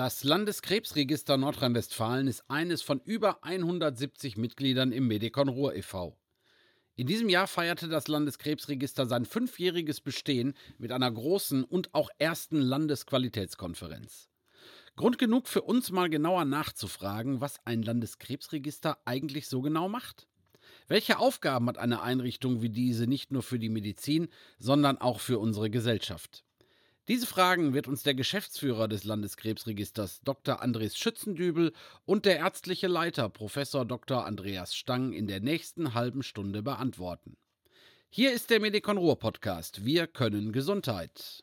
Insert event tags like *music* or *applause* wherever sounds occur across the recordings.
Das Landeskrebsregister Nordrhein-Westfalen ist eines von über 170 Mitgliedern im Medikon Ruhr e.V. In diesem Jahr feierte das Landeskrebsregister sein fünfjähriges Bestehen mit einer großen und auch ersten Landesqualitätskonferenz. Grund genug für uns mal genauer nachzufragen, was ein Landeskrebsregister eigentlich so genau macht. Welche Aufgaben hat eine Einrichtung wie diese nicht nur für die Medizin, sondern auch für unsere Gesellschaft? Diese Fragen wird uns der Geschäftsführer des Landeskrebsregisters Dr. Andres Schützendübel und der ärztliche Leiter Professor Dr. Andreas Stang in der nächsten halben Stunde beantworten. Hier ist der Medikon Ruhr Podcast. Wir können Gesundheit.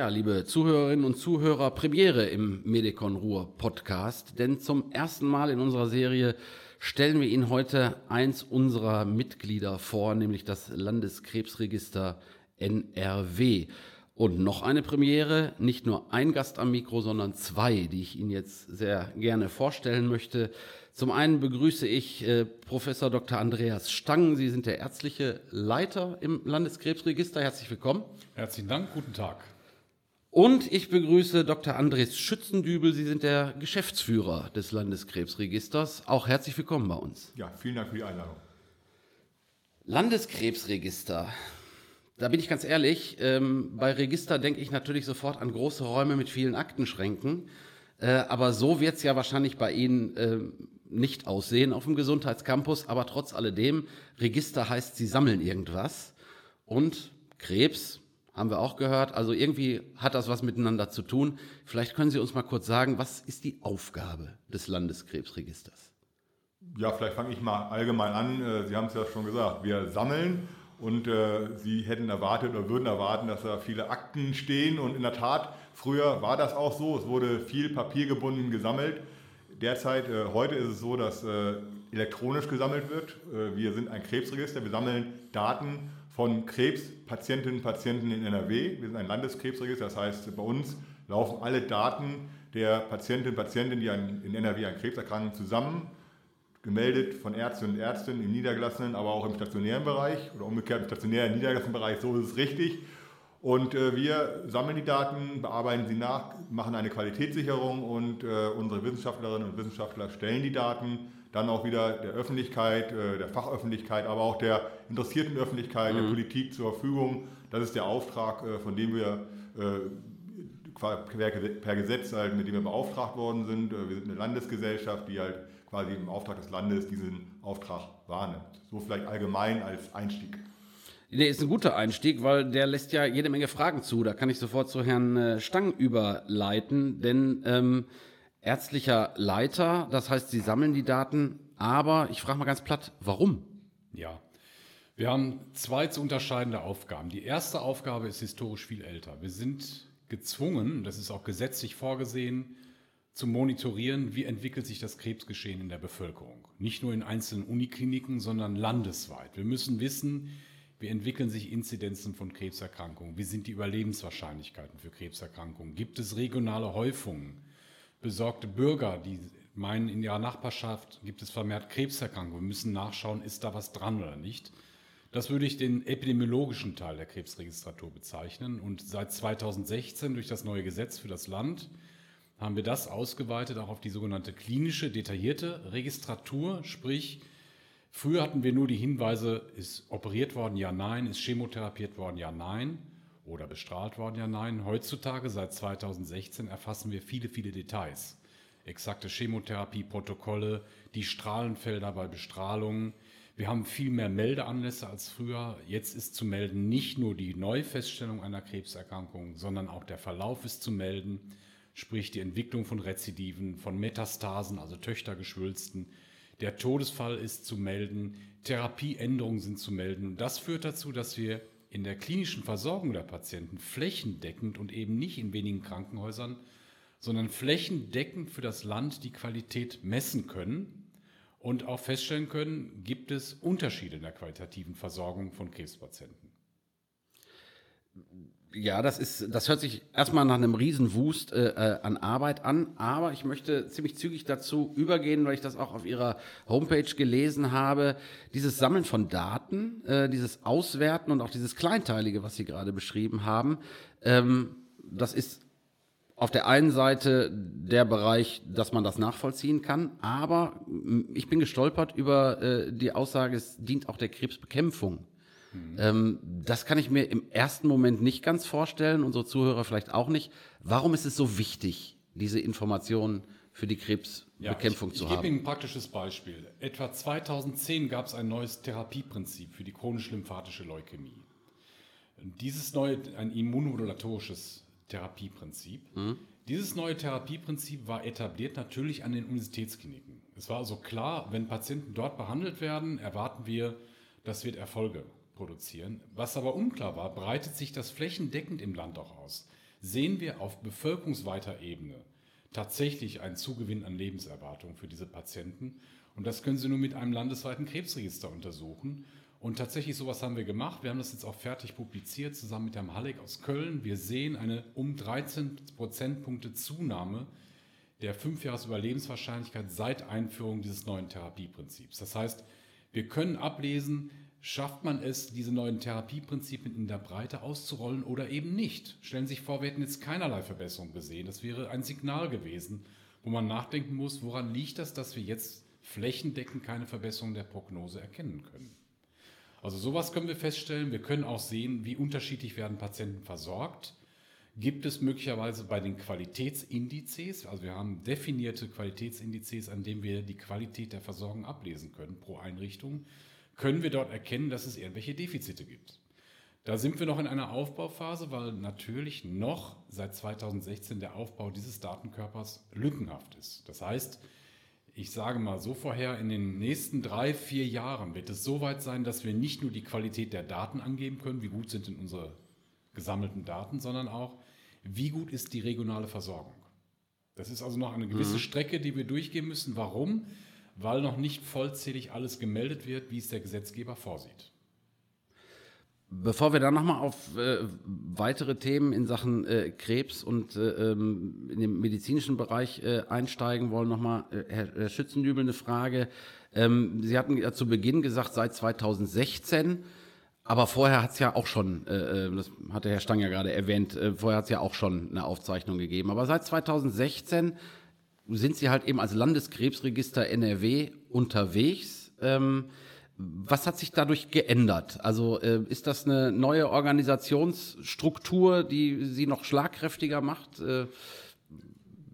Ja, liebe Zuhörerinnen und Zuhörer, Premiere im Medikon Ruhr Podcast, denn zum ersten Mal in unserer Serie stellen wir Ihnen heute eins unserer Mitglieder vor, nämlich das Landeskrebsregister NRW. Und noch eine Premiere, nicht nur ein Gast am Mikro, sondern zwei, die ich Ihnen jetzt sehr gerne vorstellen möchte. Zum einen begrüße ich äh, Professor Dr. Andreas Stang. Sie sind der ärztliche Leiter im Landeskrebsregister. Herzlich willkommen. Herzlichen Dank, guten Tag. Und ich begrüße Dr. Andres Schützendübel. Sie sind der Geschäftsführer des Landeskrebsregisters. Auch herzlich willkommen bei uns. Ja, vielen Dank für die Einladung. Landeskrebsregister. Da bin ich ganz ehrlich, ähm, bei Register denke ich natürlich sofort an große Räume mit vielen Aktenschränken. Äh, aber so wird es ja wahrscheinlich bei Ihnen äh, nicht aussehen auf dem Gesundheitscampus. Aber trotz alledem, Register heißt, Sie sammeln irgendwas. Und Krebs, haben wir auch gehört. Also irgendwie hat das was miteinander zu tun. Vielleicht können Sie uns mal kurz sagen, was ist die Aufgabe des Landeskrebsregisters? Ja, vielleicht fange ich mal allgemein an. Äh, Sie haben es ja schon gesagt, wir sammeln und äh, Sie hätten erwartet oder würden erwarten, dass da viele Akten stehen. Und in der Tat, früher war das auch so. Es wurde viel papiergebunden gesammelt. Derzeit, äh, heute ist es so, dass äh, elektronisch gesammelt wird. Äh, wir sind ein Krebsregister. Wir sammeln Daten von Krebspatientinnen und Patienten in NRW. Wir sind ein Landeskrebsregister, das heißt, bei uns laufen alle Daten der Patientinnen und Patienten, die in NRW an Krebs erkranken, zusammen, gemeldet von Ärztinnen und Ärzten im niedergelassenen, aber auch im stationären Bereich oder umgekehrt im stationären niedergelassenen Bereich, so ist es richtig. Und äh, wir sammeln die Daten, bearbeiten sie nach, machen eine Qualitätssicherung und äh, unsere Wissenschaftlerinnen und Wissenschaftler stellen die Daten dann auch wieder der Öffentlichkeit, äh, der Fachöffentlichkeit, aber auch der interessierten Öffentlichkeit, mhm. der Politik zur Verfügung. Das ist der Auftrag, äh, von dem wir äh, per Gesetz halt, mit dem wir beauftragt worden sind. Wir sind eine Landesgesellschaft, die halt quasi im Auftrag des Landes diesen Auftrag wahrnimmt. So vielleicht allgemein als Einstieg. Nee, ist ein guter Einstieg, weil der lässt ja jede Menge Fragen zu. Da kann ich sofort zu Herrn Stang überleiten, denn ähm, ärztlicher Leiter, das heißt, Sie sammeln die Daten, aber ich frage mal ganz platt, warum? Ja, wir haben zwei zu unterscheidende Aufgaben. Die erste Aufgabe ist historisch viel älter. Wir sind gezwungen, das ist auch gesetzlich vorgesehen, zu monitorieren, wie entwickelt sich das Krebsgeschehen in der Bevölkerung. Nicht nur in einzelnen Unikliniken, sondern landesweit. Wir müssen wissen, wie entwickeln sich Inzidenzen von Krebserkrankungen, wie sind die Überlebenswahrscheinlichkeiten für Krebserkrankungen, gibt es regionale Häufungen, besorgte Bürger, die meinen, in ihrer Nachbarschaft gibt es vermehrt Krebserkrankungen, müssen nachschauen, ist da was dran oder nicht. Das würde ich den epidemiologischen Teil der Krebsregistratur bezeichnen. Und seit 2016 durch das neue Gesetz für das Land haben wir das ausgeweitet auch auf die sogenannte klinische, detaillierte Registratur. Sprich, früher hatten wir nur die Hinweise, ist operiert worden, ja, nein, ist chemotherapiert worden, ja, nein oder bestrahlt worden? Ja, nein. Heutzutage, seit 2016, erfassen wir viele, viele Details. Exakte Chemotherapie, Protokolle, die Strahlenfelder bei Bestrahlung. Wir haben viel mehr Meldeanlässe als früher. Jetzt ist zu melden nicht nur die Neufeststellung einer Krebserkrankung, sondern auch der Verlauf ist zu melden, sprich die Entwicklung von Rezidiven, von Metastasen, also Töchtergeschwülsten. Der Todesfall ist zu melden, Therapieänderungen sind zu melden. Das führt dazu, dass wir in der klinischen Versorgung der Patienten flächendeckend und eben nicht in wenigen Krankenhäusern, sondern flächendeckend für das Land die Qualität messen können und auch feststellen können, gibt es Unterschiede in der qualitativen Versorgung von Krebspatienten. Ja, das ist, das hört sich erstmal nach einem Riesenwust äh, äh, an Arbeit an, aber ich möchte ziemlich zügig dazu übergehen, weil ich das auch auf Ihrer Homepage gelesen habe. Dieses Sammeln von Daten, äh, dieses Auswerten und auch dieses Kleinteilige, was Sie gerade beschrieben haben, ähm, das ist auf der einen Seite der Bereich, dass man das nachvollziehen kann, aber ich bin gestolpert über äh, die Aussage, es dient auch der Krebsbekämpfung. Mhm. Ähm, das kann ich mir im ersten Moment nicht ganz vorstellen, unsere Zuhörer vielleicht auch nicht. Warum ist es so wichtig, diese Informationen für die Krebsbekämpfung ja, ich, zu ich haben? Ich gebe Ihnen ein praktisches Beispiel. Etwa 2010 gab es ein neues Therapieprinzip für die chronisch-lymphatische Leukämie. Dieses neue, ein immunomodulatorisches Therapieprinzip. Mhm. Dieses neue Therapieprinzip war etabliert natürlich an den Universitätskliniken. Es war also klar, wenn Patienten dort behandelt werden, erwarten wir, das wird Erfolge produzieren. Was aber unklar war, breitet sich das flächendeckend im Land auch aus. Sehen wir auf bevölkerungsweiter Ebene tatsächlich einen Zugewinn an Lebenserwartung für diese Patienten? Und das können Sie nur mit einem landesweiten Krebsregister untersuchen. Und tatsächlich sowas haben wir gemacht. Wir haben das jetzt auch fertig publiziert, zusammen mit Herrn Halleck aus Köln. Wir sehen eine um 13 Prozentpunkte Zunahme der Fünfjahres-Überlebenswahrscheinlichkeit seit Einführung dieses neuen Therapieprinzips. Das heißt, wir können ablesen, schafft man es, diese neuen Therapieprinzipien in der Breite auszurollen oder eben nicht. Stellen Sie sich vor, wir hätten jetzt keinerlei Verbesserung gesehen. Das wäre ein Signal gewesen, wo man nachdenken muss, woran liegt das, dass wir jetzt flächendeckend keine Verbesserung der Prognose erkennen können. Also sowas können wir feststellen. Wir können auch sehen, wie unterschiedlich werden Patienten versorgt. Gibt es möglicherweise bei den Qualitätsindizes, also wir haben definierte Qualitätsindizes, an denen wir die Qualität der Versorgung ablesen können pro Einrichtung, können wir dort erkennen, dass es irgendwelche Defizite gibt. Da sind wir noch in einer Aufbauphase, weil natürlich noch seit 2016 der Aufbau dieses Datenkörpers lückenhaft ist. Das heißt, ich sage mal so vorher, in den nächsten drei, vier Jahren wird es so weit sein, dass wir nicht nur die Qualität der Daten angeben können, wie gut sind denn unsere gesammelten Daten, sondern auch, wie gut ist die regionale Versorgung. Das ist also noch eine gewisse mhm. Strecke, die wir durchgehen müssen. Warum? Weil noch nicht vollzählig alles gemeldet wird, wie es der Gesetzgeber vorsieht. Bevor wir dann nochmal auf äh, weitere Themen in Sachen äh, Krebs und äh, ähm, in den medizinischen Bereich äh, einsteigen wollen, nochmal, äh, Herr, Herr Schützendübel, eine Frage. Ähm, Sie hatten ja zu Beginn gesagt, seit 2016, aber vorher hat es ja auch schon, äh, das hatte Herr Stang ja gerade erwähnt, vorher hat es ja auch schon eine Aufzeichnung gegeben. Aber seit 2016 sind Sie halt eben als Landeskrebsregister NRW unterwegs. Ähm, was hat sich dadurch geändert? Also äh, ist das eine neue Organisationsstruktur, die sie noch schlagkräftiger macht? Äh,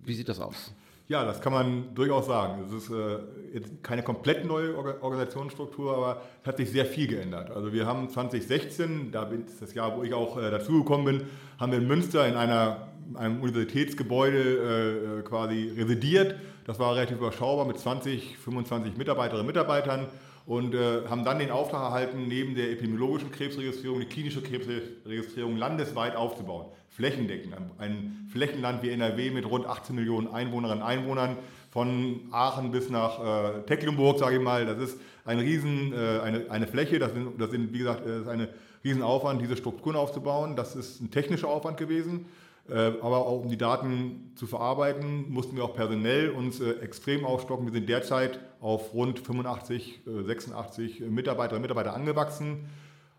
wie sieht das aus? Ja, das kann man durchaus sagen. Es ist äh, jetzt keine komplett neue Organisationsstruktur, aber es hat sich sehr viel geändert. Also wir haben 2016, da ist das Jahr, wo ich auch äh, dazugekommen bin, haben wir in Münster in einer, einem Universitätsgebäude äh, äh quasi residiert. Das war relativ überschaubar mit 20, 25 Mitarbeiterinnen und Mitarbeitern und äh, haben dann den Auftrag erhalten, neben der epidemiologischen Krebsregistrierung die klinische Krebsregistrierung landesweit aufzubauen. Flächendeckend. Ein Flächenland wie NRW mit rund 18 Millionen Einwohnerinnen und Einwohnern, von Aachen bis nach äh, Tecklenburg, sage ich mal. Das ist ein Riesen, äh, eine, eine Fläche, das sind, das sind, wie gesagt, das ist ein Riesenaufwand, diese Strukturen aufzubauen. Das ist ein technischer Aufwand gewesen. Äh, aber auch um die Daten zu verarbeiten, mussten wir auch personell uns äh, extrem aufstocken. Wir sind derzeit auf rund 85, 86 äh, Mitarbeiterinnen und Mitarbeiter angewachsen.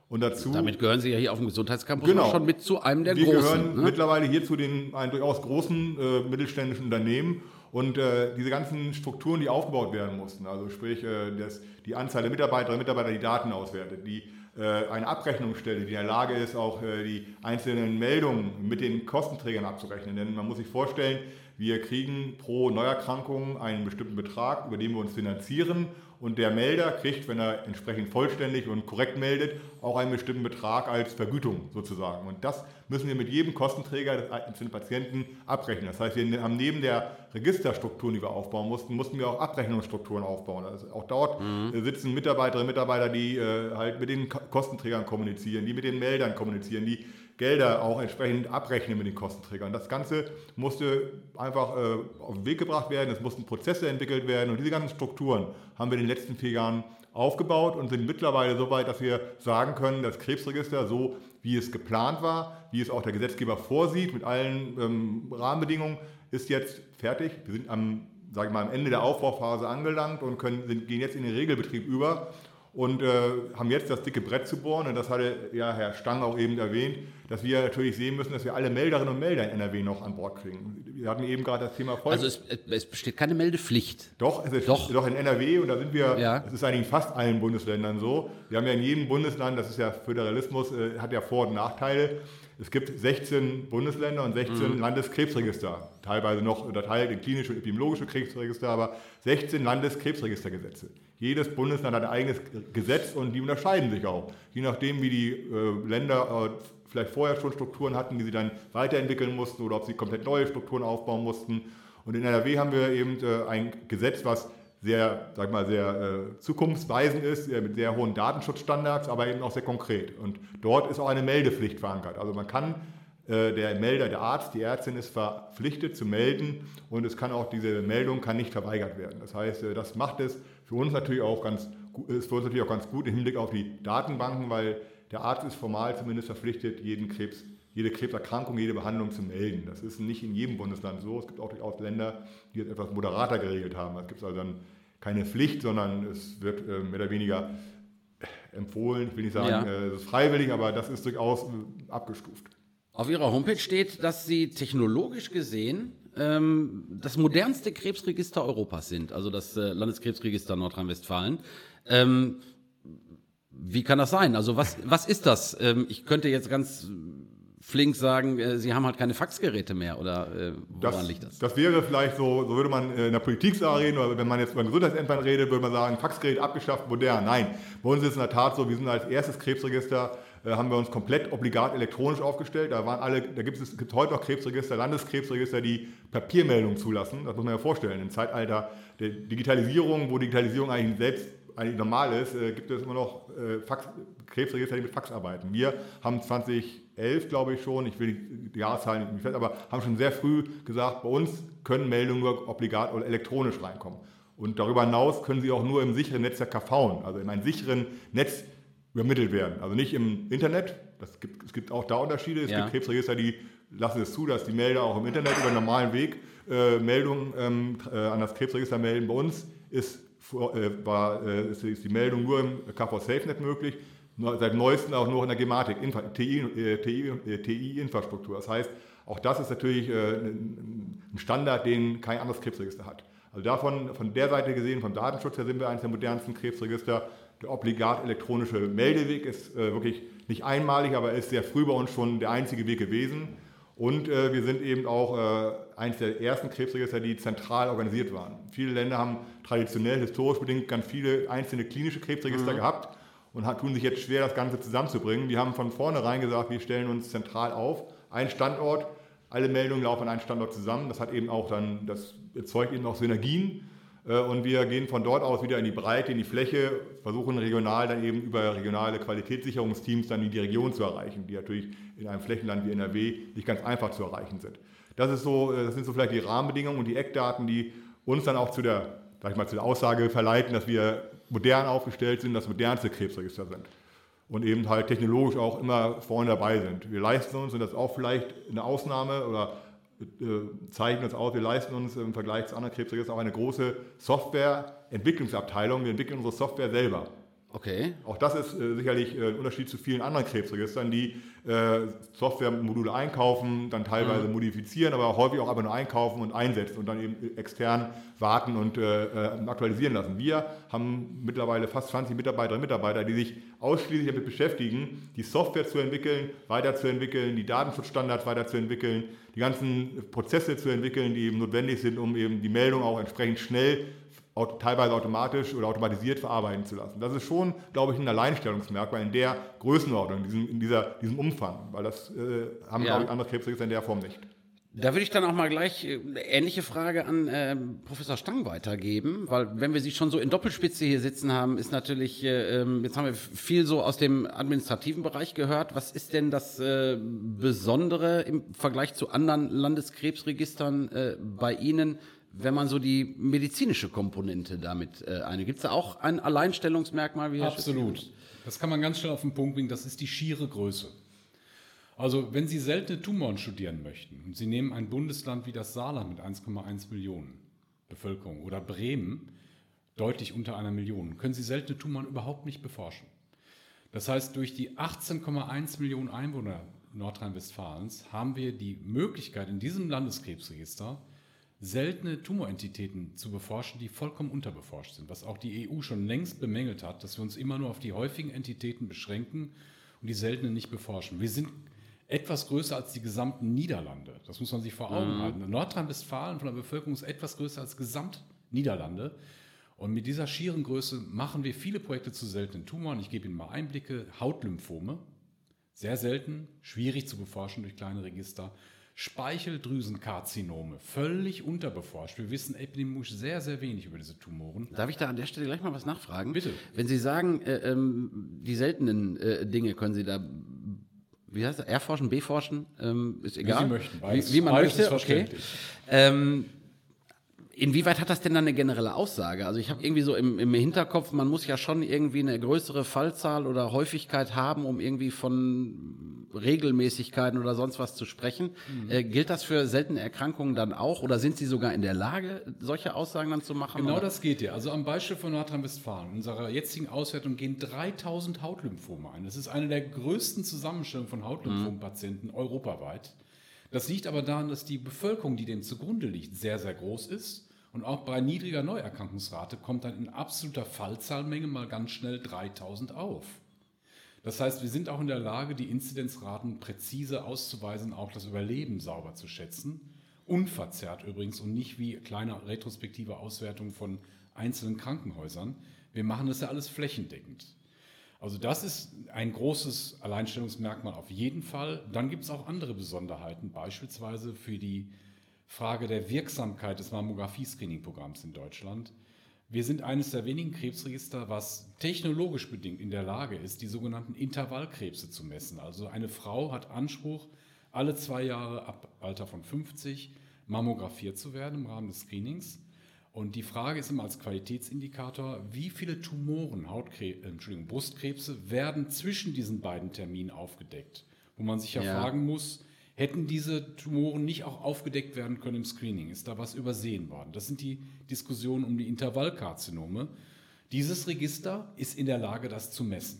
Und dazu, Damit gehören Sie ja hier auf dem Gesundheitscampus genau, schon mit zu einem der wir großen. Wir gehören ne? mittlerweile hier zu den einen durchaus großen äh, mittelständischen Unternehmen. Und äh, diese ganzen Strukturen, die aufgebaut werden mussten, also sprich äh, das, die Anzahl der Mitarbeiterinnen und Mitarbeiter, die Daten auswertet, die eine Abrechnungsstelle, die in der Lage ist, auch äh, die einzelnen Meldungen mit den Kostenträgern abzurechnen. Denn man muss sich vorstellen, wir kriegen pro Neuerkrankung einen bestimmten Betrag, über den wir uns finanzieren. Und der Melder kriegt, wenn er entsprechend vollständig und korrekt meldet, auch einen bestimmten Betrag als Vergütung sozusagen. Und das müssen wir mit jedem Kostenträger des einzelnen Patienten abrechnen. Das heißt, wir haben neben der Registerstrukturen, die wir aufbauen mussten, mussten wir auch Abrechnungsstrukturen aufbauen. Also auch dort mhm. Sitzen Mitarbeiterinnen und Mitarbeiter, die äh, halt mit den Kostenträgern kommunizieren, die mit den Meldern kommunizieren, die Gelder auch entsprechend abrechnen mit den Kostenträgern. Das Ganze musste einfach äh, auf den Weg gebracht werden, es mussten Prozesse entwickelt werden und diese ganzen Strukturen haben wir in den letzten vier Jahren aufgebaut und sind mittlerweile so weit, dass wir sagen können, das Krebsregister, so wie es geplant war, wie es auch der Gesetzgeber vorsieht, mit allen ähm, Rahmenbedingungen, ist jetzt fertig. Wir sind am, ich mal, am Ende der Aufbauphase angelangt und können, sind, gehen jetzt in den Regelbetrieb über und äh, haben jetzt das dicke Brett zu bohren. Und das hatte ja Herr Stang auch eben erwähnt, dass wir natürlich sehen müssen, dass wir alle Melderinnen und Melder in NRW noch an Bord kriegen. Wir hatten eben gerade das Thema Volk. Also es, es, besteht keine Meldepflicht. Doch, es ist doch. doch in NRW und da sind wir, ja. das ist eigentlich in fast allen Bundesländern so. Wir haben ja in jedem Bundesland, das ist ja Föderalismus, äh, hat ja Vor- und Nachteile. Es gibt 16 Bundesländer und 16 mhm. Landeskrebsregister, teilweise noch unterteilt in klinische und epidemiologische Krebsregister, aber 16 Landeskrebsregistergesetze. Jedes Bundesland hat ein eigenes Gesetz und die unterscheiden sich auch. Je nachdem, wie die äh, Länder äh, vielleicht vorher schon Strukturen hatten, die sie dann weiterentwickeln mussten oder ob sie komplett neue Strukturen aufbauen mussten. Und in NRW haben wir eben äh, ein Gesetz, was sehr, sag mal, sehr äh, zukunftsweisend ist, mit sehr hohen Datenschutzstandards, aber eben auch sehr konkret. Und dort ist auch eine Meldepflicht verankert. Also man kann, äh, der Melder, der Arzt, die Ärztin ist verpflichtet zu melden und es kann auch, diese Meldung kann nicht verweigert werden. Das heißt, äh, das macht es für uns natürlich auch ganz, ist für uns natürlich auch ganz gut im Hinblick auf die Datenbanken, weil der Arzt ist formal zumindest verpflichtet, jeden Krebs, jede Krebserkrankung, jede Behandlung zu melden. Das ist nicht in jedem Bundesland so. Es gibt auch durchaus Länder, die es etwas moderater geregelt haben. Es gibt also dann keine Pflicht, sondern es wird äh, mehr oder weniger empfohlen. Ich will nicht sagen, ja. äh, es ist freiwillig, aber das ist durchaus äh, abgestuft. Auf Ihrer Homepage steht, dass Sie technologisch gesehen ähm, das modernste Krebsregister Europas sind, also das Landeskrebsregister Nordrhein-Westfalen. Ähm, wie kann das sein? Also was, was ist das? Ähm, ich könnte jetzt ganz flink sagen, äh, sie haben halt keine Faxgeräte mehr oder äh, woran das, liegt das? Das wäre vielleicht so, so würde man in der Politik reden oder wenn man jetzt über Gesundheitsämtern redet, würde man sagen, Faxgerät abgeschafft, modern. Nein, bei uns ist es in der Tat so, wir sind als erstes Krebsregister äh, haben wir uns komplett obligat elektronisch aufgestellt. Da waren alle, da gibt es gibt heute noch Krebsregister, Landeskrebsregister, die Papiermeldungen zulassen. Das muss man ja vorstellen. Im Zeitalter der Digitalisierung, wo Digitalisierung eigentlich selbst eigentlich normal ist, äh, gibt es immer noch äh, Fax, Krebsregister, die mit Fax arbeiten. Wir haben 2011, glaube ich schon, ich will die Jahreszahlen nicht fest, aber haben schon sehr früh gesagt, bei uns können Meldungen nur obligat oder elektronisch reinkommen. Und darüber hinaus können sie auch nur im sicheren Netzwerk KV, also in einem sicheren Netz übermittelt werden. Also nicht im Internet. Das gibt, es gibt auch da Unterschiede. Es ja. gibt Krebsregister, die lassen es zu, dass die Melder auch im Internet über einen normalen Weg äh, Meldungen ähm, äh, an das Krebsregister melden. Bei uns ist, äh, war, äh, ist, die Meldung nur im KV SafeNet möglich. Seit neuestem auch nur in der Gematik, TI-Infrastruktur. Äh, das heißt, auch das ist natürlich äh, ein Standard, den kein anderes Krebsregister hat. Also davon, von der Seite gesehen, vom Datenschutz her sind wir eines der modernsten Krebsregister der obligat elektronische Meldeweg ist äh, wirklich nicht einmalig, aber ist sehr früh bei uns schon der einzige Weg gewesen. Und äh, wir sind eben auch äh, eines der ersten Krebsregister, die zentral organisiert waren. Viele Länder haben traditionell, historisch bedingt ganz viele einzelne klinische Krebsregister mhm. gehabt und tun sich jetzt schwer, das Ganze zusammenzubringen. Wir haben von vornherein gesagt, wir stellen uns zentral auf. Ein Standort, alle Meldungen laufen an einen Standort zusammen. Das hat eben auch dann, das erzeugt eben auch Synergien. Äh, und wir gehen von dort aus wieder in die Breite, in die Fläche, versuchen regional dann eben über regionale Qualitätssicherungsteams dann in die Region zu erreichen, die natürlich in einem Flächenland wie NRW nicht ganz einfach zu erreichen sind. Das, ist so, äh, das sind so vielleicht die Rahmenbedingungen und die Eckdaten, die uns dann auch zu der, sag ich mal, zu der Aussage verleiten, dass wir modern aufgestellt sind, das modernste Krebsregister sind. Und eben halt technologisch auch immer vorne dabei sind. Wir leisten uns, und das ist auch vielleicht eine Ausnahme oder äh, zeichnen uns aus, wir leisten uns im Vergleich zu anderen Krebsregistern auch eine große Softwareentwicklungsabteilung. Wir entwickeln unsere Software selber. Okay. Auch das ist äh, sicherlich äh, ein Unterschied zu vielen anderen Krebsregistern, die äh, Softwaremodule einkaufen, dann teilweise mhm. modifizieren, aber häufig auch einfach nur einkaufen und einsetzen und dann eben extern warten und äh, äh, aktualisieren lassen. Wir haben mittlerweile fast 20 Mitarbeiterinnen und Mitarbeiter, die sich ausschließlich damit beschäftigen, die Software zu entwickeln, weiterzuentwickeln, die Datenschutzstandards weiterzuentwickeln, die ganzen Prozesse zu entwickeln, die eben notwendig sind, um eben die Meldung auch entsprechend schnell teilweise automatisch oder automatisiert verarbeiten zu lassen. Das ist schon, glaube ich, ein Alleinstellungsmerkmal in der Größenordnung, in diesem, in dieser, diesem Umfang, weil das äh, haben, ja. glaube ich, andere Krebsregister in der Form nicht. Da würde ich dann auch mal gleich äh, ähnliche Frage an äh, Professor Stang weitergeben, weil wenn wir Sie schon so in Doppelspitze hier sitzen haben, ist natürlich, äh, ähm, jetzt haben wir viel so aus dem administrativen Bereich gehört. Was ist denn das äh, Besondere im Vergleich zu anderen Landeskrebsregistern äh, bei Ihnen, wenn man so die medizinische Komponente damit äh, eine? Gibt es da auch ein Alleinstellungsmerkmal? Wie Herr Absolut. Das kann man ganz schnell auf den Punkt bringen. Das ist die schiere Größe. Also wenn Sie seltene Tumoren studieren möchten und Sie nehmen ein Bundesland wie das Saarland mit 1,1 Millionen Bevölkerung oder Bremen deutlich unter einer Million, können Sie seltene Tumoren überhaupt nicht beforschen. Das heißt, durch die 18,1 Millionen Einwohner Nordrhein-Westfalens haben wir die Möglichkeit, in diesem Landeskrebsregister seltene Tumorentitäten zu beforschen, die vollkommen unterbeforscht sind, was auch die EU schon längst bemängelt hat, dass wir uns immer nur auf die häufigen Entitäten beschränken und die seltenen nicht beforschen. Wir sind etwas größer als die gesamten Niederlande. Das muss man sich vor Augen mhm. halten. Nordrhein-Westfalen von der Bevölkerung ist etwas größer als gesamt Niederlande. Und mit dieser schieren Größe machen wir viele Projekte zu seltenen Tumoren. Ich gebe Ihnen mal Einblicke. Hautlymphome, sehr selten, schwierig zu beforschen durch kleine Register. Speicheldrüsenkarzinome, völlig unterbeforscht. Wir wissen epidemiologisch sehr, sehr wenig über diese Tumoren. Darf ich da an der Stelle gleich mal was nachfragen? Bitte. Wenn Sie sagen, äh, ähm, die seltenen äh, Dinge können Sie da wie heißt das? Erforschen, beforschen, ähm, ist egal. Wie Sie möchten, beides, wie, wie man möchte. Okay. Ähm, Inwieweit hat das denn dann eine generelle Aussage? Also ich habe irgendwie so im, im, Hinterkopf, man muss ja schon irgendwie eine größere Fallzahl oder Häufigkeit haben, um irgendwie von Regelmäßigkeiten oder sonst was zu sprechen. Mhm. Äh, gilt das für seltene Erkrankungen dann auch oder sind Sie sogar in der Lage, solche Aussagen dann zu machen? Genau oder? das geht ja. Also am Beispiel von Nordrhein-Westfalen, unserer jetzigen Auswertung gehen 3000 Hautlymphome ein. Das ist eine der größten Zusammenstellungen von Hautlymphompatienten mhm. europaweit. Das liegt aber daran, dass die Bevölkerung, die dem zugrunde liegt, sehr, sehr groß ist und auch bei niedriger Neuerkrankungsrate kommt dann in absoluter Fallzahlmenge mal ganz schnell 3000 auf. Das heißt, wir sind auch in der Lage, die Inzidenzraten präzise auszuweisen, auch das Überleben sauber zu schätzen. Unverzerrt übrigens und nicht wie kleine retrospektive Auswertungen von einzelnen Krankenhäusern. Wir machen das ja alles flächendeckend. Also das ist ein großes Alleinstellungsmerkmal auf jeden Fall. Dann gibt es auch andere Besonderheiten, beispielsweise für die Frage der Wirksamkeit des Mammographie-Screening-Programms in Deutschland. Wir sind eines der wenigen Krebsregister, was technologisch bedingt in der Lage ist, die sogenannten Intervallkrebse zu messen. Also eine Frau hat Anspruch, alle zwei Jahre ab Alter von 50 mammografiert zu werden im Rahmen des Screenings. Und die Frage ist immer als Qualitätsindikator, wie viele Tumoren, Hautkrebs, äh, Entschuldigung, Brustkrebse werden zwischen diesen beiden Terminen aufgedeckt. Wo man sich ja, ja. fragen muss, Hätten diese Tumoren nicht auch aufgedeckt werden können im Screening? Ist da was übersehen worden? Das sind die Diskussionen um die Intervallkarzinome. Dieses Register ist in der Lage, das zu messen.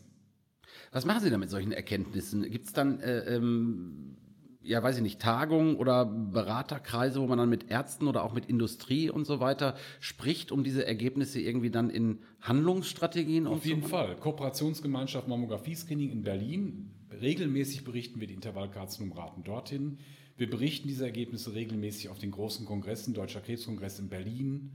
Was machen Sie da mit solchen Erkenntnissen? Gibt es dann, äh, ähm, ja, weiß ich nicht, Tagungen oder Beraterkreise, wo man dann mit Ärzten oder auch mit Industrie und so weiter spricht, um diese Ergebnisse irgendwie dann in Handlungsstrategien Auf jeden Fall. Kooperationsgemeinschaft Mammographie-Screening in Berlin Regelmäßig berichten wir die Intervallkarzinomraten dorthin. Wir berichten diese Ergebnisse regelmäßig auf den großen Kongressen, Deutscher Krebskongress in Berlin.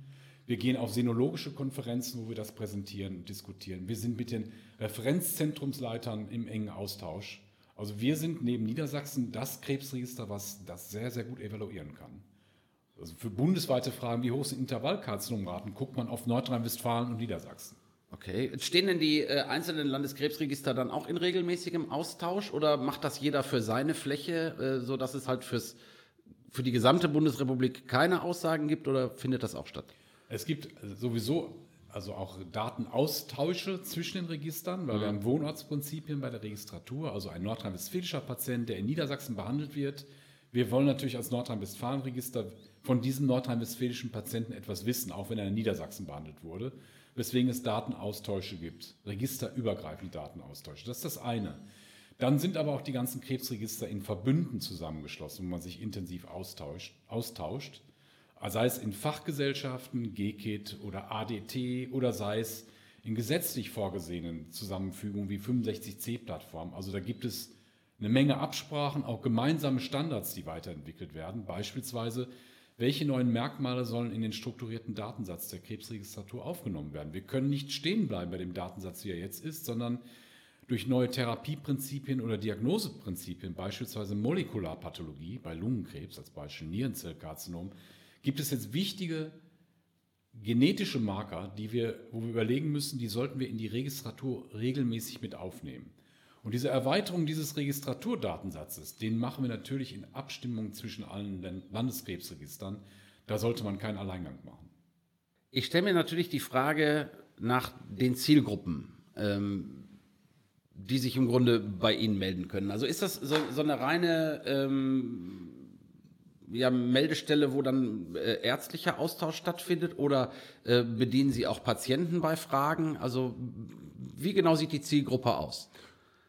Wir gehen auf senologische Konferenzen, wo wir das präsentieren und diskutieren. Wir sind mit den Referenzzentrumsleitern im engen Austausch. Also wir sind neben Niedersachsen das Krebsregister, was das sehr, sehr gut evaluieren kann. Also für bundesweite Fragen, wie hoch sind Intervallkarzinomraten, guckt man auf Nordrhein-Westfalen und Niedersachsen. Okay. Stehen denn die äh, einzelnen Landeskrebsregister dann auch in regelmäßigem Austausch oder macht das jeder für seine Fläche, äh, sodass es halt fürs, für die gesamte Bundesrepublik keine Aussagen gibt oder findet das auch statt? Es gibt sowieso also auch Datenaustausche zwischen den Registern, weil mhm. wir haben Wohnortsprinzipien bei der Registratur, also ein nordrhein-westfälischer Patient, der in Niedersachsen behandelt wird. Wir wollen natürlich als Nordrhein-Westfalen-Register von diesem nordrhein-westfälischen Patienten etwas wissen, auch wenn er in Niedersachsen behandelt wurde weswegen es Datenaustausche gibt, registerübergreifende Datenaustausche. Das ist das eine. Dann sind aber auch die ganzen Krebsregister in Verbünden zusammengeschlossen, wo man sich intensiv austauscht, austauscht. sei es in Fachgesellschaften, GKIT oder ADT oder sei es in gesetzlich vorgesehenen Zusammenfügungen wie 65C-Plattform. Also da gibt es eine Menge Absprachen, auch gemeinsame Standards, die weiterentwickelt werden. Beispielsweise welche neuen Merkmale sollen in den strukturierten Datensatz der Krebsregistratur aufgenommen werden? Wir können nicht stehen bleiben bei dem Datensatz, wie er jetzt ist, sondern durch neue Therapieprinzipien oder Diagnoseprinzipien, beispielsweise Molekularpathologie bei Lungenkrebs, als Beispiel Nierenzellkarzinom, gibt es jetzt wichtige genetische Marker, die wir, wo wir überlegen müssen, die sollten wir in die Registratur regelmäßig mit aufnehmen. Und diese Erweiterung dieses Registraturdatensatzes, den machen wir natürlich in Abstimmung zwischen allen Landeskrebsregistern. Da sollte man keinen Alleingang machen. Ich stelle mir natürlich die Frage nach den Zielgruppen, ähm, die sich im Grunde bei Ihnen melden können. Also ist das so, so eine reine ähm, ja, Meldestelle, wo dann äh, ärztlicher Austausch stattfindet oder äh, bedienen Sie auch Patienten bei Fragen? Also wie genau sieht die Zielgruppe aus?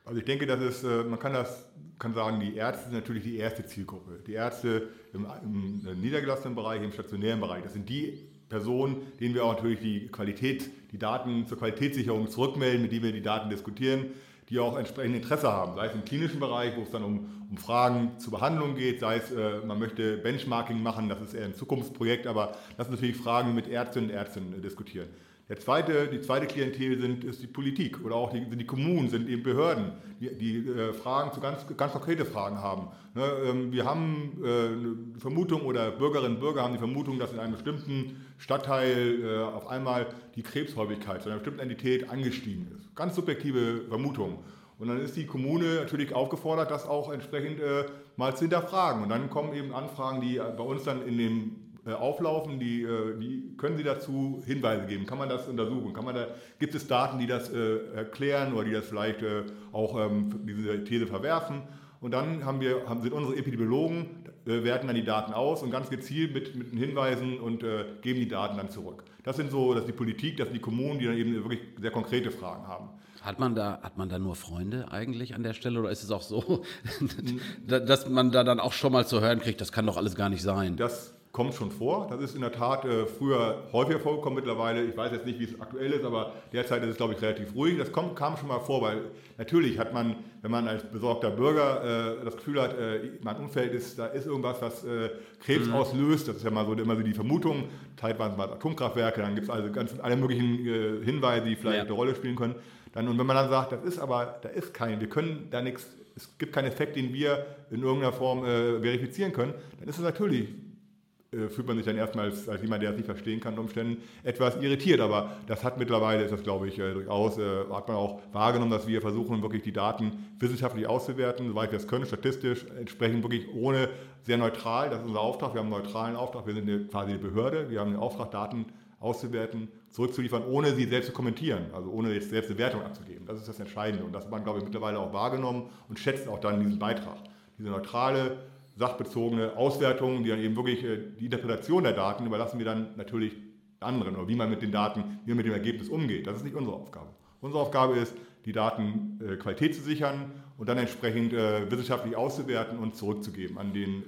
Also ich denke, dass es, äh, man kann das kann sagen, die Ärzte sind natürlich die erste Zielgruppe. Die Ärzte im, im niedergelassenen Bereich, im stationären Bereich, das sind die Personen, denen wir auch natürlich die Qualität, die Daten zur Qualitätssicherung zurückmelden, mit denen wir die Daten diskutieren, die auch entsprechend Interesse haben, sei es im klinischen Bereich, wo es dann um, um Fragen zur Behandlung geht, sei es, äh, man möchte Benchmarking machen, das ist eher ein Zukunftsprojekt, aber das sind natürlich Fragen, die mit Ärztinnen und Ärzten äh, diskutieren. Der zweite, die zweite Klientel sind, ist die Politik oder auch die, die Kommunen, sind eben Behörden, die, die äh, Fragen zu ganz, ganz konkrete Fragen haben. Ne, ähm, wir haben äh, eine Vermutung oder Bürgerinnen und Bürger haben die Vermutung, dass in einem bestimmten Stadtteil äh, auf einmal die Krebshäufigkeit zu einer bestimmten Entität angestiegen ist. Ganz subjektive Vermutung. Und dann ist die Kommune natürlich aufgefordert, das auch entsprechend äh, mal zu hinterfragen. Und dann kommen eben Anfragen, die bei uns dann in äh, auflaufen, die, äh, die können Sie dazu Hinweise geben? Kann man das untersuchen? Kann man da, gibt es Daten, die das äh, erklären oder die das vielleicht auch ähm, diese These verwerfen? Und dann haben wir, haben, sind unsere Epidemiologen, werten dann die Daten aus und ganz gezielt mit, mit Hinweisen und äh, geben die Daten dann zurück. Das sind so, das ist die Politik, das sind die Kommunen, die dann eben wirklich sehr konkrete Fragen haben. Hat man da, hat man da nur Freunde eigentlich an der Stelle oder ist es auch so, *laughs* dass man da dann auch schon mal zu hören kriegt, das kann doch alles gar nicht sein? Das kommt schon vor. Das ist in der Tat äh, früher häufiger vorgekommen mittlerweile. Ich weiß jetzt nicht, wie es aktuell ist, aber derzeit ist es, glaube ich, relativ ruhig. Das kommt, kam schon mal vor, weil natürlich hat man, wenn man als besorgter Bürger äh, das Gefühl hat, äh, mein Umfeld ist, da ist irgendwas, was äh, Krebs mhm. auslöst. Das ist ja mal so, immer so die Vermutung. Teilweise waren es Atomkraftwerke, dann gibt es also ganz alle möglichen äh, Hinweise, die vielleicht ja. eine Rolle spielen können. Dann, und wenn man dann sagt, das ist aber, da ist kein, wir können da nichts, es gibt keinen Effekt, den wir in irgendeiner Form äh, verifizieren können, dann ist es natürlich äh, fühlt man sich dann erstmal als, als, jemand, der es nicht verstehen kann, Umständen etwas irritiert. Aber das hat mittlerweile, ist das glaube ich äh, durchaus, äh, hat man auch wahrgenommen, dass wir versuchen, wirklich die Daten wissenschaftlich auszuwerten, soweit wir es können, statistisch, entsprechend wirklich ohne, sehr neutral. Das ist unser Auftrag. Wir haben einen neutralen Auftrag. Wir sind eine, quasi eine Behörde. Wir haben den Auftrag, Daten auszuwerten, zurückzuliefern, ohne sie selbst zu kommentieren, also ohne jetzt selbst eine Wertung abzugeben. Das ist das Entscheidende. Und das hat man, glaube ich, mittlerweile auch wahrgenommen und schätzt auch dann diesen Beitrag. Diese neutrale sachbezogene Auswertungen, die dann eben wirklich äh, die Interpretation der Daten überlassen wir dann natürlich anderen oder wie man mit den Daten, wie man mit dem Ergebnis umgeht. Das ist nicht unsere Aufgabe. Unsere Aufgabe ist, die Datenqualität äh, zu sichern und dann entsprechend äh, wissenschaftlich auszuwerten und zurückzugeben, an den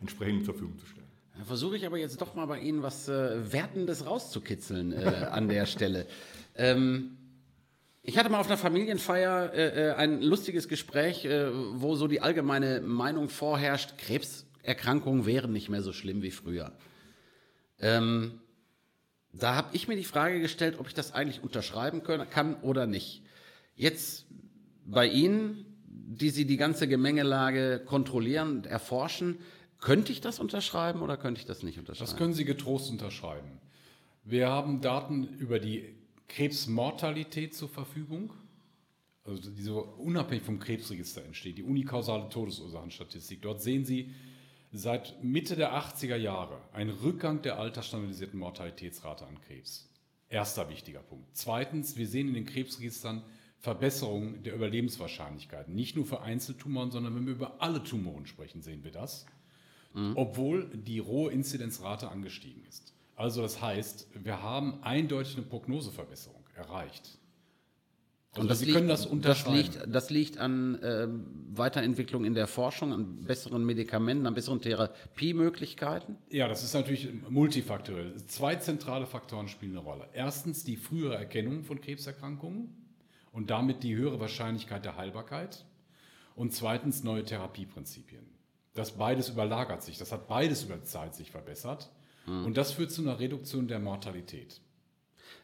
entsprechend zur Verfügung zu stellen. Versuche ich aber jetzt doch mal bei Ihnen was Wertendes rauszukitzeln an der Stelle. Ähm, ich hatte mal auf einer Familienfeier äh, äh, ein lustiges Gespräch, äh, wo so die allgemeine Meinung vorherrscht, Krebserkrankungen wären nicht mehr so schlimm wie früher. Ähm, da habe ich mir die Frage gestellt, ob ich das eigentlich unterschreiben können, kann oder nicht. Jetzt bei Ihnen, die Sie die ganze Gemengelage kontrollieren und erforschen, könnte ich das unterschreiben oder könnte ich das nicht unterschreiben? Das können Sie getrost unterschreiben. Wir haben Daten über die Krebsmortalität zur Verfügung, also die so unabhängig vom Krebsregister entsteht, die unikausale Todesursachenstatistik. Dort sehen Sie seit Mitte der 80er Jahre einen Rückgang der altersstandardisierten Mortalitätsrate an Krebs. Erster wichtiger Punkt. Zweitens, wir sehen in den Krebsregistern Verbesserungen der Überlebenswahrscheinlichkeiten. Nicht nur für Einzeltumoren, sondern wenn wir über alle Tumoren sprechen, sehen wir das. Mhm. Obwohl die rohe Inzidenzrate angestiegen ist. Also das heißt, wir haben eindeutig eine Prognoseverbesserung erreicht. Also und das, liegt, das, das, liegt, das liegt an äh, Weiterentwicklung in der Forschung, an besseren Medikamenten, an besseren Therapiemöglichkeiten? Ja, das ist natürlich multifaktoriell. Zwei zentrale Faktoren spielen eine Rolle. Erstens die frühere Erkennung von Krebserkrankungen und damit die höhere Wahrscheinlichkeit der Heilbarkeit. Und zweitens neue Therapieprinzipien. Das beides überlagert sich. Das hat beides über die Zeit sich verbessert. Mhm. Und das führt zu einer Reduktion der Mortalität.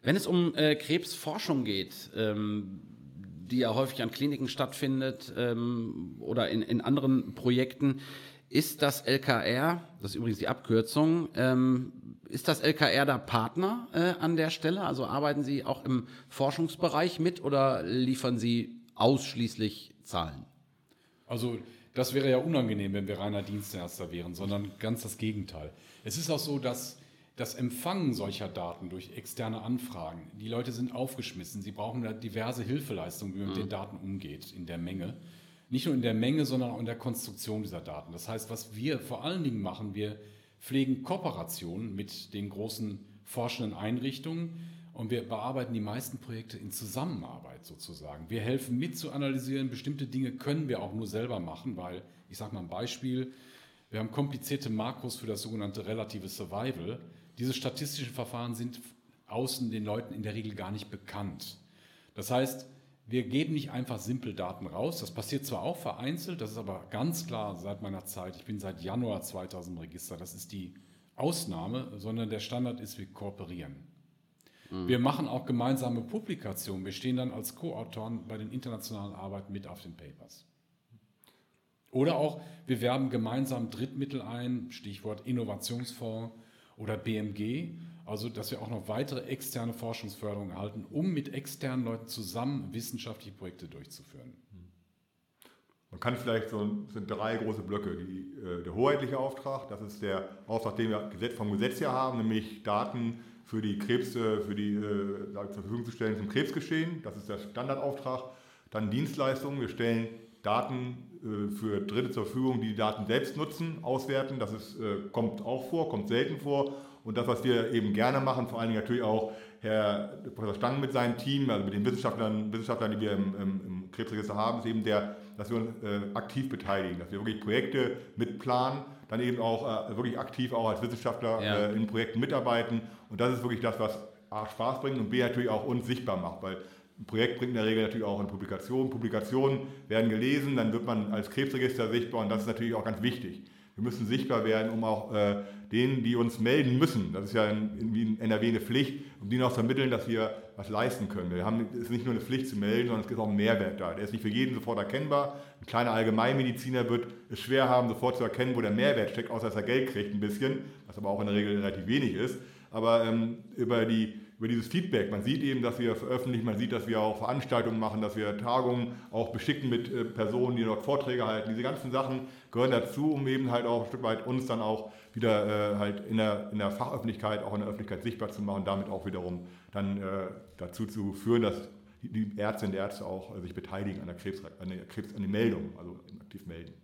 Wenn es um äh, Krebsforschung geht, ähm, die ja häufig an Kliniken stattfindet ähm, oder in, in anderen Projekten. Ist das LKR, das ist übrigens die Abkürzung, ähm, ist das LKR da Partner äh, an der Stelle? Also arbeiten Sie auch im Forschungsbereich mit oder liefern Sie ausschließlich Zahlen? Also das wäre ja unangenehm, wenn wir reiner Dienstleister wären, sondern ganz das Gegenteil. Es ist auch so, dass das Empfangen solcher Daten durch externe Anfragen, die Leute sind aufgeschmissen, sie brauchen da diverse Hilfeleistungen, wie man mit den Daten umgeht in der Menge. Nicht nur in der Menge, sondern auch in der Konstruktion dieser Daten. Das heißt, was wir vor allen Dingen machen, wir pflegen Kooperationen mit den großen forschenden Einrichtungen und wir bearbeiten die meisten Projekte in Zusammenarbeit sozusagen. Wir helfen mit zu analysieren, bestimmte Dinge können wir auch nur selber machen, weil, ich sage mal ein Beispiel, wir haben komplizierte Makros für das sogenannte relative Survival. Diese statistischen Verfahren sind außen den Leuten in der Regel gar nicht bekannt. Das heißt, wir geben nicht einfach simpel Daten raus. Das passiert zwar auch vereinzelt, das ist aber ganz klar seit meiner Zeit. Ich bin seit Januar 2000 im Register. Das ist die Ausnahme, sondern der Standard ist, wir kooperieren. Mhm. Wir machen auch gemeinsame Publikationen. Wir stehen dann als Co-Autoren bei den internationalen Arbeiten mit auf den Papers. Oder auch, wir werben gemeinsam Drittmittel ein, Stichwort Innovationsfonds oder BMG, also dass wir auch noch weitere externe Forschungsförderung erhalten, um mit externen Leuten zusammen wissenschaftliche Projekte durchzuführen. Man kann vielleicht so sind drei große Blöcke. Die, äh, der hoheitliche Auftrag, das ist der Auftrag, den wir vom Gesetz her haben, nämlich Daten für die Krebs, für die äh, zur Verfügung zu stellen zum Krebsgeschehen. Das ist der Standardauftrag. Dann Dienstleistungen. Wir stellen Daten äh, für Dritte zur Verfügung, die die Daten selbst nutzen, auswerten. Das ist, äh, kommt auch vor, kommt selten vor. Und das, was wir eben gerne machen, vor allen Dingen natürlich auch Herr Professor Stang mit seinem Team, also mit den Wissenschaftlern, Wissenschaftlern die wir im, im, im Krebsregister haben, ist eben der, dass wir uns äh, aktiv beteiligen, dass wir wirklich Projekte mitplanen, dann eben auch äh, wirklich aktiv auch als Wissenschaftler ja. äh, in Projekten mitarbeiten. Und das ist wirklich das, was A, Spaß bringt und B, natürlich auch uns sichtbar macht, weil ein Projekt bringt in der Regel natürlich auch eine Publikation. Publikationen werden gelesen, dann wird man als Krebsregister sichtbar und das ist natürlich auch ganz wichtig. Wir müssen sichtbar werden, um auch äh, denen, die uns melden müssen, das ist ja in, in NRW eine Pflicht, um denen auch zu vermitteln, dass wir was leisten können. Wir haben, es ist nicht nur eine Pflicht zu melden, sondern es gibt auch einen Mehrwert da. Der ist nicht für jeden sofort erkennbar. Ein kleiner Allgemeinmediziner wird es schwer haben, sofort zu erkennen, wo der Mehrwert steckt, außer dass er Geld kriegt ein bisschen, was aber auch in der Regel relativ wenig ist. Aber ähm, über die über dieses Feedback. Man sieht eben, dass wir veröffentlichen, man sieht, dass wir auch Veranstaltungen machen, dass wir Tagungen auch beschicken mit äh, Personen, die dort Vorträge halten. Diese ganzen Sachen gehören dazu, um eben halt auch ein Stück weit uns dann auch wieder äh, halt in der, in der Fachöffentlichkeit, auch in der Öffentlichkeit sichtbar zu machen, damit auch wiederum dann äh, dazu zu führen, dass die Ärztinnen und Ärzte auch sich beteiligen an der, Krebs, an der, Krebs, an der Meldung, also aktiv melden.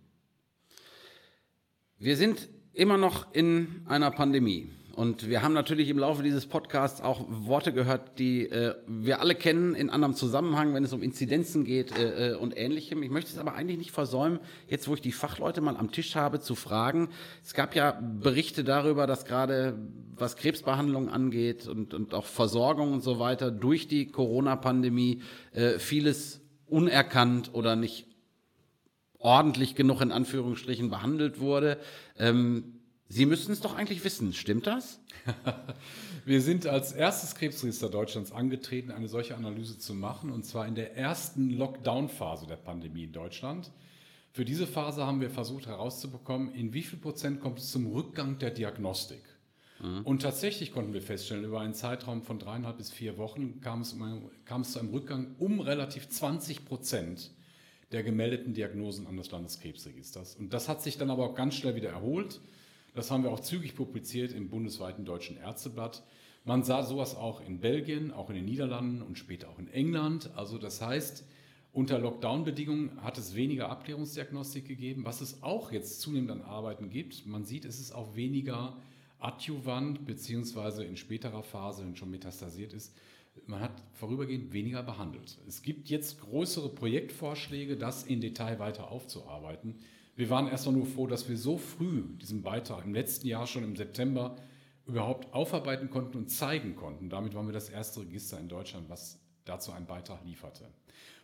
Wir sind immer noch in einer Pandemie. Und wir haben natürlich im Laufe dieses Podcasts auch Worte gehört, die äh, wir alle kennen in anderem Zusammenhang, wenn es um Inzidenzen geht äh, äh, und ähnlichem. Ich möchte es aber eigentlich nicht versäumen, jetzt wo ich die Fachleute mal am Tisch habe, zu fragen. Es gab ja Berichte darüber, dass gerade was Krebsbehandlung angeht und, und auch Versorgung und so weiter durch die Corona-Pandemie äh, vieles unerkannt oder nicht ordentlich genug in Anführungsstrichen behandelt wurde. Ähm, Sie müssten es doch eigentlich wissen, stimmt das? *laughs* Wir sind als erstes Krebsregister Deutschlands angetreten, eine solche Analyse zu machen, und zwar in der ersten Lockdown-Phase der Pandemie in Deutschland. Für diese Phase haben wir versucht herauszubekommen, in wie viel Prozent kommt es zum Rückgang der Diagnostik. Mhm. Und tatsächlich konnten wir feststellen, über einen Zeitraum von dreieinhalb bis vier Wochen kam es, um, kam es zu einem Rückgang um relativ 20 Prozent der gemeldeten Diagnosen an das Landeskrebsregisters. Und das hat sich dann aber auch ganz schnell wieder erholt. Das haben wir auch zügig publiziert im bundesweiten Deutschen Ärzteblatt. Man sah sowas auch in Belgien, auch in den Niederlanden und später auch in England. Also das heißt, unter Lockdown-Bedingungen hat es weniger Abklärungsdiagnostik gegeben, was es auch jetzt zunehmend an Arbeiten gibt. Man sieht, es ist auch weniger adjuvant, beziehungsweise in späterer Phase, wenn schon metastasiert ist, man hat vorübergehend weniger behandelt. Es gibt jetzt größere Projektvorschläge, das in Detail weiter aufzuarbeiten. Wir waren erstmal nur froh, dass wir so früh diesen Beitrag im letzten Jahr schon im September überhaupt aufarbeiten konnten und zeigen konnten. Damit waren wir das erste Register in Deutschland, was dazu einen Beitrag lieferte.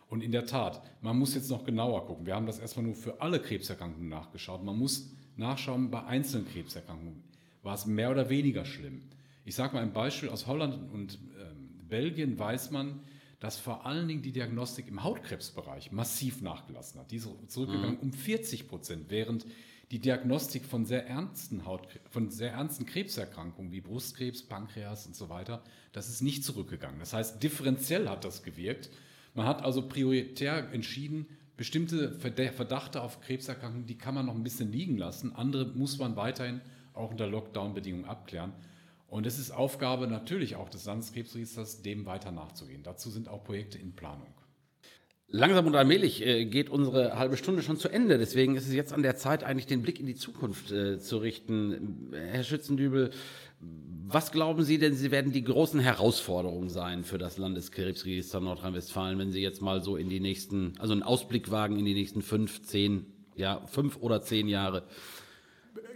Und in der Tat, man muss jetzt noch genauer gucken. Wir haben das erstmal nur für alle Krebserkrankungen nachgeschaut. Man muss nachschauen bei einzelnen Krebserkrankungen. War es mehr oder weniger schlimm? Ich sage mal ein Beispiel aus Holland und ähm, Belgien weiß man, dass vor allen Dingen die Diagnostik im Hautkrebsbereich massiv nachgelassen hat. Die ist zurückgegangen mhm. um 40 Prozent, während die Diagnostik von sehr ernsten Haut, von sehr ernsten Krebserkrankungen wie Brustkrebs, Pankreas und so weiter, das ist nicht zurückgegangen. Das heißt, differenziell hat das gewirkt. Man hat also prioritär entschieden, bestimmte Verdachte auf Krebserkrankungen, die kann man noch ein bisschen liegen lassen. Andere muss man weiterhin auch unter Lockdown-Bedingungen abklären. Und es ist Aufgabe natürlich auch des Landeskrebsregisters, dem weiter nachzugehen. Dazu sind auch Projekte in Planung. Langsam und allmählich äh, geht unsere halbe Stunde schon zu Ende. Deswegen ist es jetzt an der Zeit, eigentlich den Blick in die Zukunft äh, zu richten. Herr Schützendübel, was glauben Sie denn, Sie werden die großen Herausforderungen sein für das Landeskrebsregister Nordrhein-Westfalen, wenn Sie jetzt mal so in die nächsten, also einen Ausblick wagen in die nächsten fünf, zehn, ja, fünf oder zehn Jahre?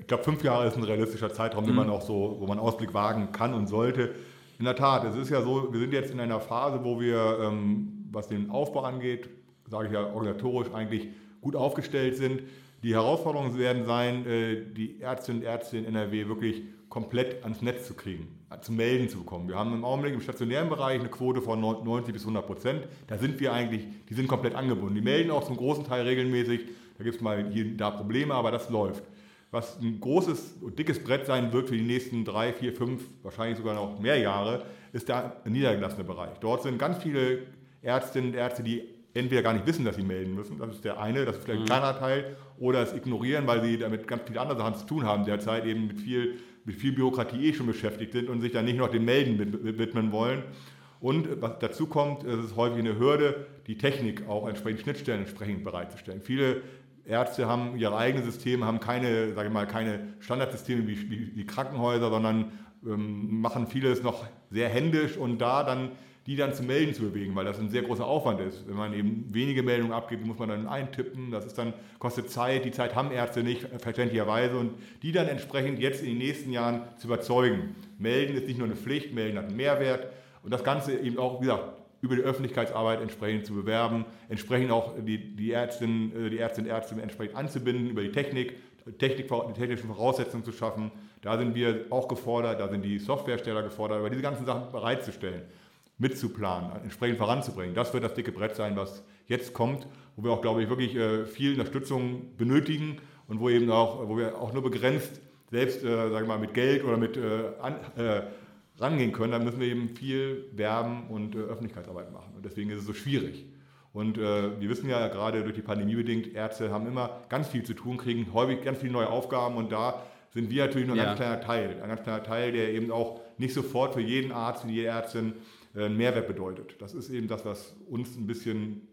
Ich glaube, fünf Jahre ist ein realistischer Zeitraum, mhm. den man auch so, wo man Ausblick wagen kann und sollte. In der Tat, es ist ja so, wir sind jetzt in einer Phase, wo wir ähm, was den Aufbau angeht, sage ich ja organisatorisch eigentlich gut aufgestellt sind. Die Herausforderungen werden sein, äh, die Ärztinnen und Ärzte in NRW wirklich komplett ans Netz zu kriegen, zu melden zu bekommen. Wir haben im Augenblick im stationären Bereich eine Quote von 90 bis 100 Prozent. Da sind wir eigentlich, die sind komplett angebunden. Die melden auch zum großen Teil regelmäßig. Da gibt es mal hier da Probleme, aber das läuft. Was ein großes und dickes Brett sein wird für die nächsten drei, vier, fünf, wahrscheinlich sogar noch mehr Jahre, ist der niedergelassene Bereich. Dort sind ganz viele Ärztinnen und Ärzte, die entweder gar nicht wissen, dass sie melden müssen, das ist der eine, das ist vielleicht ein mhm. kleiner Teil, oder es ignorieren, weil sie damit ganz viele andere Sachen zu tun haben, derzeit eben mit viel, mit viel Bürokratie eh schon beschäftigt sind und sich dann nicht noch dem Melden widmen wollen. Und was dazu kommt, es ist häufig eine Hürde, die Technik auch entsprechend Schnittstellen entsprechend bereitzustellen. Viele Ärzte haben ihre eigenen Systeme, haben keine, sage ich mal, keine Standardsysteme wie, wie, wie Krankenhäuser, sondern ähm, machen vieles noch sehr händisch und da dann die dann zu melden zu bewegen, weil das ein sehr großer Aufwand ist. Wenn man eben wenige Meldungen abgibt, muss man dann eintippen, das ist dann, kostet Zeit, die Zeit haben Ärzte nicht, verständlicherweise, und die dann entsprechend jetzt in den nächsten Jahren zu überzeugen. Melden ist nicht nur eine Pflicht, melden hat einen Mehrwert und das Ganze eben auch, wie gesagt, über die Öffentlichkeitsarbeit entsprechend zu bewerben, entsprechend auch die, die Ärztinnen, äh, die Ärztinnen und Ärzte entsprechend anzubinden, über die Technik, Technik, die technischen Voraussetzungen zu schaffen. Da sind wir auch gefordert, da sind die Softwarehersteller gefordert, über diese ganzen Sachen bereitzustellen mitzuplanen, entsprechend voranzubringen. Das wird das dicke Brett sein, was jetzt kommt, wo wir auch, glaube ich, wirklich äh, viel Unterstützung benötigen und wo eben auch, wo wir auch nur begrenzt selbst, äh, sage ich mal, mit Geld oder mit äh, an, äh, rangehen können. Da müssen wir eben viel werben und äh, Öffentlichkeitsarbeit machen. Und deswegen ist es so schwierig. Und äh, wir wissen ja gerade durch die Pandemie bedingt, Ärzte haben immer ganz viel zu tun, kriegen häufig ganz viele neue Aufgaben und da sind wir natürlich nur ein ja. ganz kleiner Teil. Ein ganz kleiner Teil, der eben auch nicht sofort für jeden Arzt und jede Ärztin äh, einen Mehrwert bedeutet. Das ist eben das, was uns ein bisschen,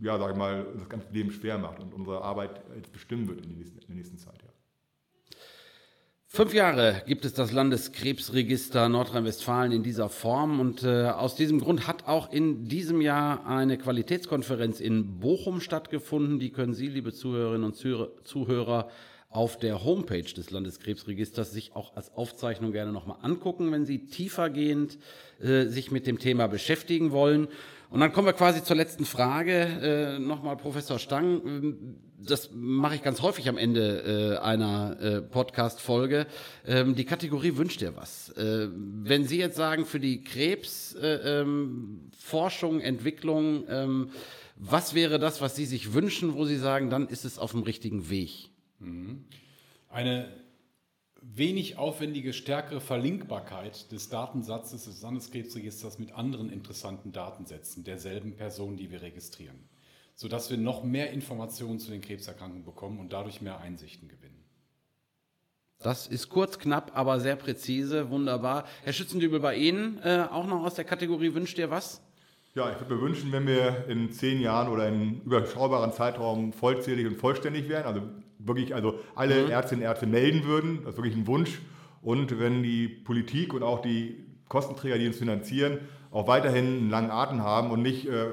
ja, sage ich mal, das ganze Leben schwer macht und unsere Arbeit jetzt bestimmen wird in nächsten, in der nächsten Zeit. Fünf Jahre gibt es das Landeskrebsregister Nordrhein-Westfalen in dieser Form und äh, aus diesem Grund hat auch in diesem Jahr eine Qualitätskonferenz in Bochum stattgefunden. Die können Sie, liebe Zuhörerinnen und Zuhörer, auf der Homepage des Landeskrebsregisters sich auch als Aufzeichnung gerne nochmal angucken, wenn Sie tiefergehend äh, sich mit dem Thema beschäftigen wollen. Und dann kommen wir quasi zur letzten Frage. Äh, nochmal, Professor Stang, ähm, das mache ich ganz häufig am Ende äh, einer äh, Podcast-Folge. Ähm, die Kategorie wünscht dir was. Äh, wenn Sie jetzt sagen, für die Krebsforschung, äh, ähm, Entwicklung, ähm, was wäre das, was Sie sich wünschen, wo Sie sagen, dann ist es auf dem richtigen Weg? Mhm. Eine wenig aufwendige, stärkere Verlinkbarkeit des Datensatzes des Landeskrebsregisters mit anderen interessanten Datensätzen derselben Person, die wir registrieren, sodass wir noch mehr Informationen zu den Krebserkrankungen bekommen und dadurch mehr Einsichten gewinnen. Das ist kurz, knapp, aber sehr präzise, wunderbar. Herr Schützendübel, bei Ihnen äh, auch noch aus der Kategorie Wünscht ihr was? Ja, ich würde mir wünschen, wenn wir in zehn Jahren oder in einem überschaubaren Zeitraum vollzählig und vollständig wären, also wirklich also alle mhm. Ärztinnen und Ärzte melden würden. Das ist wirklich ein Wunsch. Und wenn die Politik und auch die Kostenträger, die uns finanzieren, auch weiterhin einen langen Atem haben und nicht äh,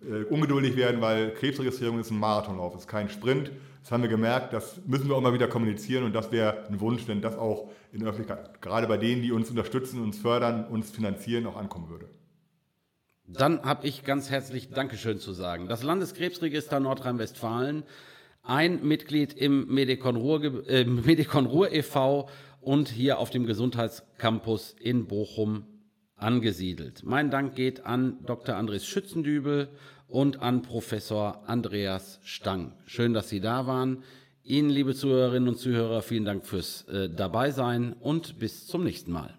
äh, ungeduldig werden, weil Krebsregistrierung ist ein Marathonlauf, ist kein Sprint. Das haben wir gemerkt, das müssen wir auch mal wieder kommunizieren und das wäre ein Wunsch, wenn das auch in der Öffentlichkeit, gerade bei denen, die uns unterstützen, uns fördern, uns finanzieren, auch ankommen würde. Dann habe ich ganz herzlich Dankeschön zu sagen. Das Landeskrebsregister Nordrhein-Westfalen ein Mitglied im Medikon Ruhr, äh, *laughs* Medikon Ruhr e.V. und hier auf dem Gesundheitscampus in Bochum angesiedelt. Mein Dank geht an Dr. Andres Schützendübel und an Professor Andreas Stang. Schön, dass Sie da waren. Ihnen, liebe Zuhörerinnen und Zuhörer, vielen Dank fürs äh, Dabeisein und bis zum nächsten Mal.